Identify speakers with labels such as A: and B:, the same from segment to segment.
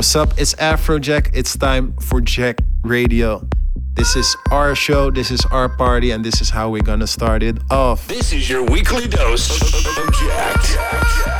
A: What's up? It's Afrojack. It's time for Jacked Radio. This is our show, this is our party, and this is how we're gonna start it off.
B: This is your weekly dose of Jacked. ice cream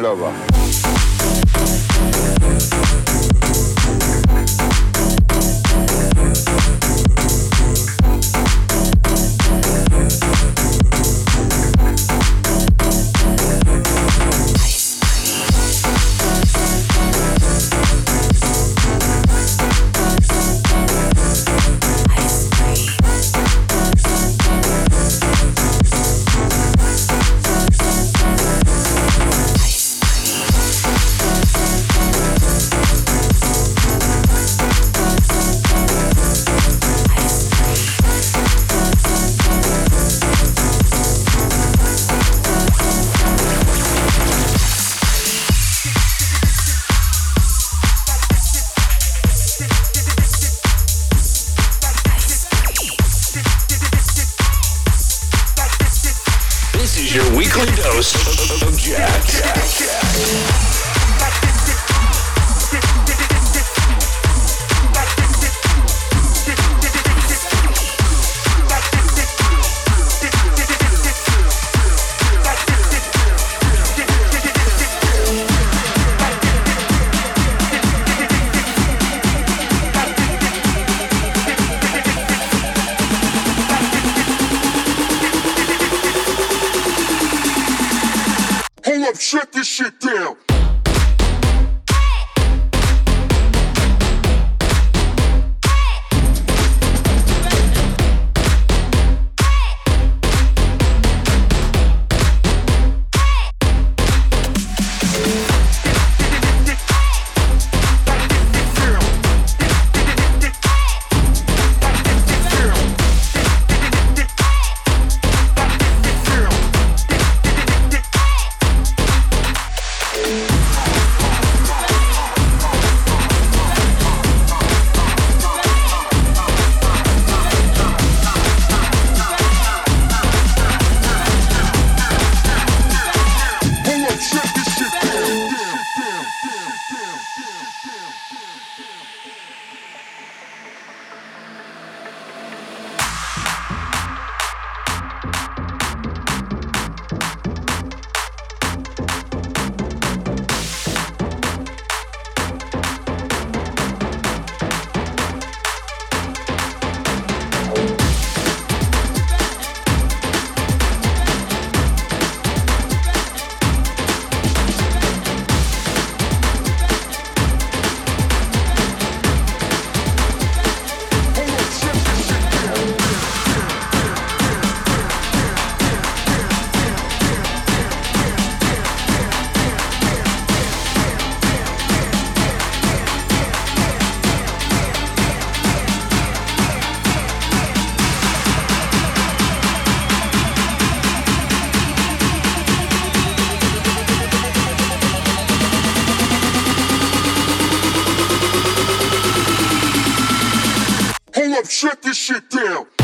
B: lover.
C: shut this shit shut this shit down.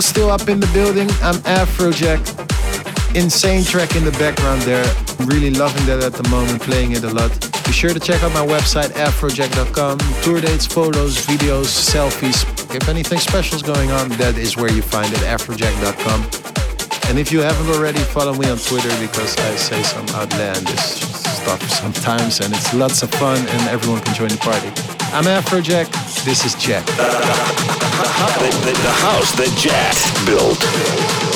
A: Still up in the building. I'm Afrojack. Insane track in the background there. Really loving that at the moment, playing it a lot. Be sure to check out my website, afrojack.com. Tour dates, photos, videos, selfies. If anything special is going on, that is where you find it, afrojack.com. And if you haven't already, follow me on Twitter because I say some outlandish stuff sometimes and it's lots of fun and everyone can join the party. I'm Afrojack. This is Jack.
B: The, the, the house that Jack built.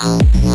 A: out.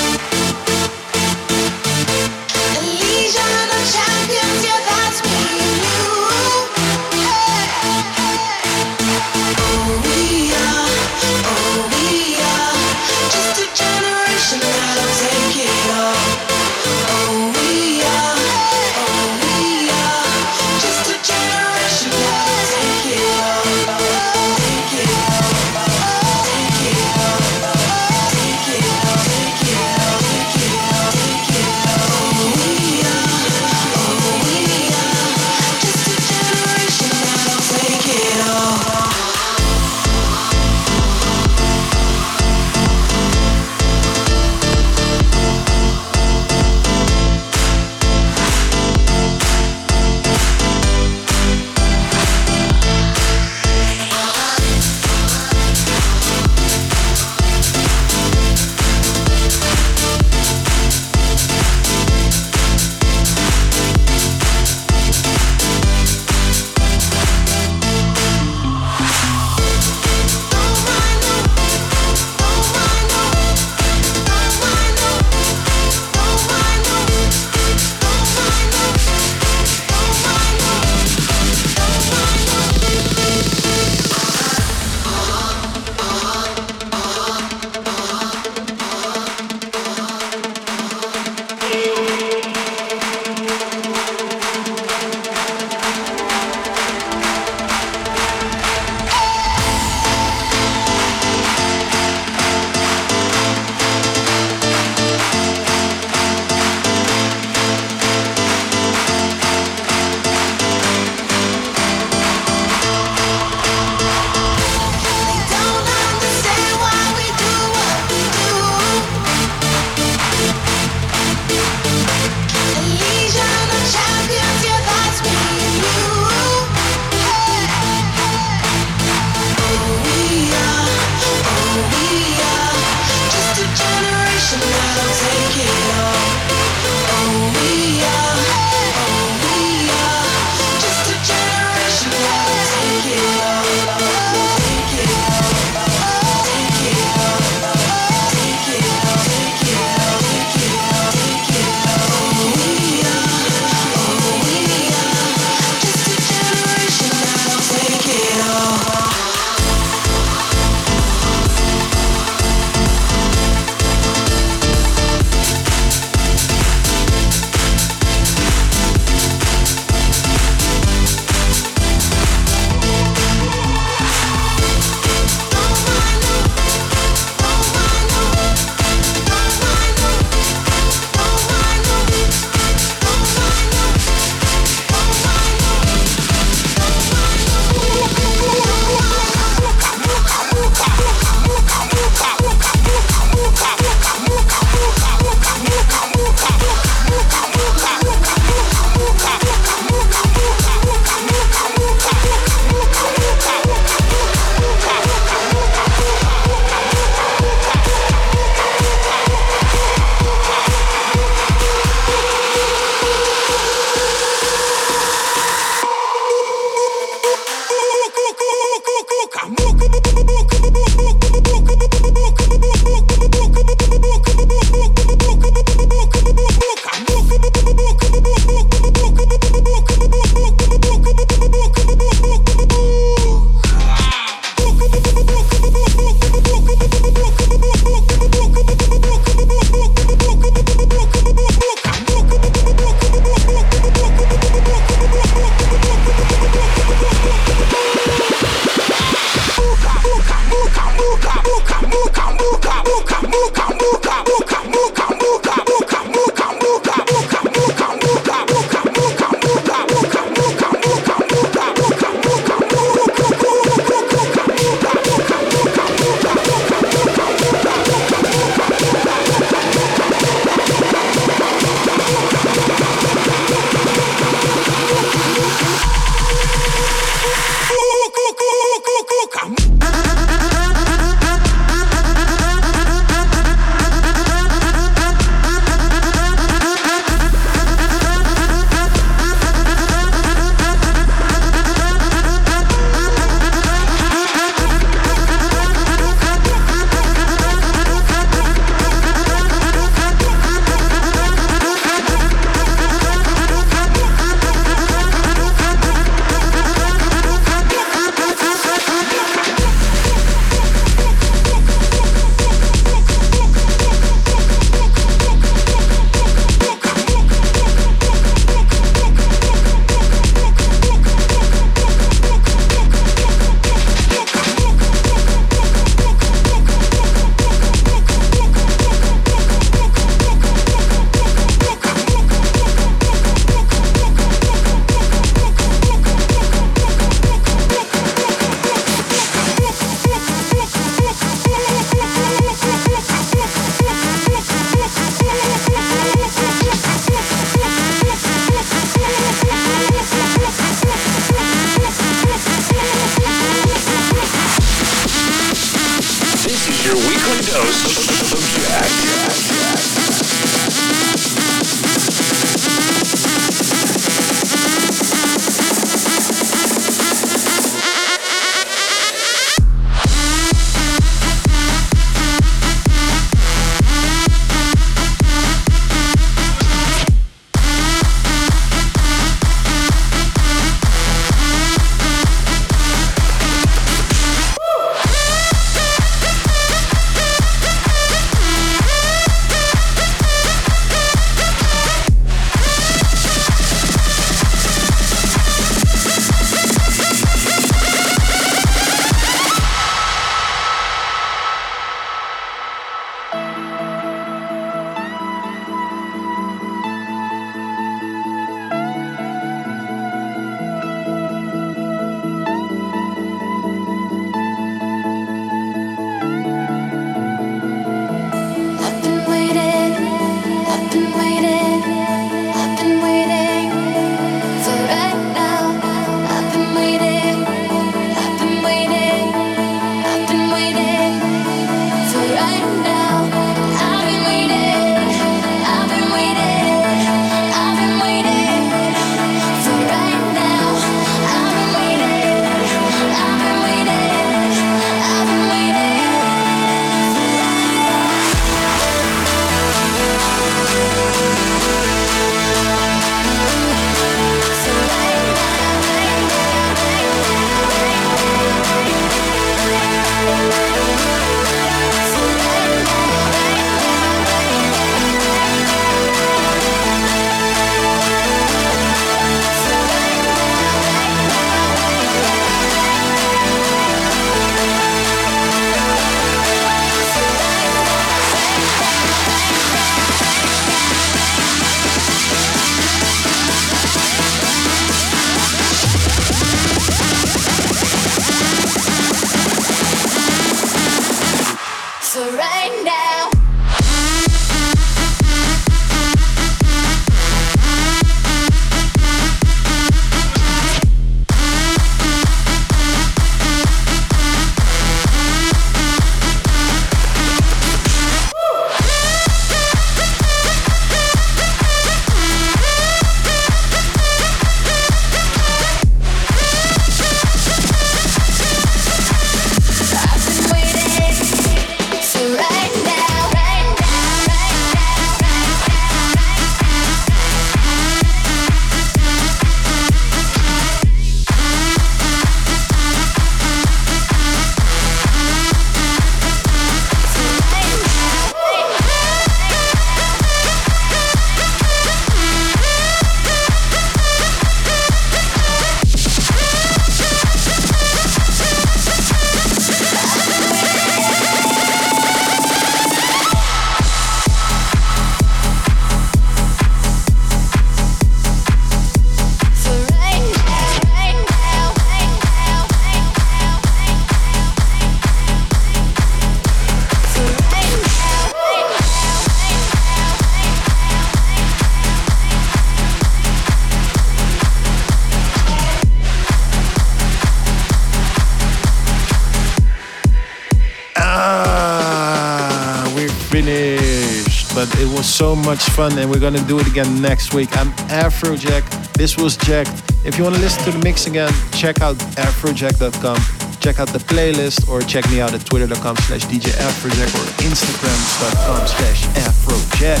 A: So much fun, and we're gonna do it again next week. I'm Afrojack. This was Jack. If you want to listen to the mix again, check out afrojack.com. Check out the playlist or check me out at twitter.com slash DJ Afrojack or instagram.com slash Afrojack.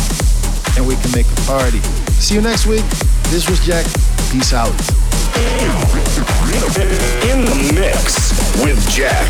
A: And we can make a party. See you next week. This was Jack. Peace out.
B: In the mix with Jack.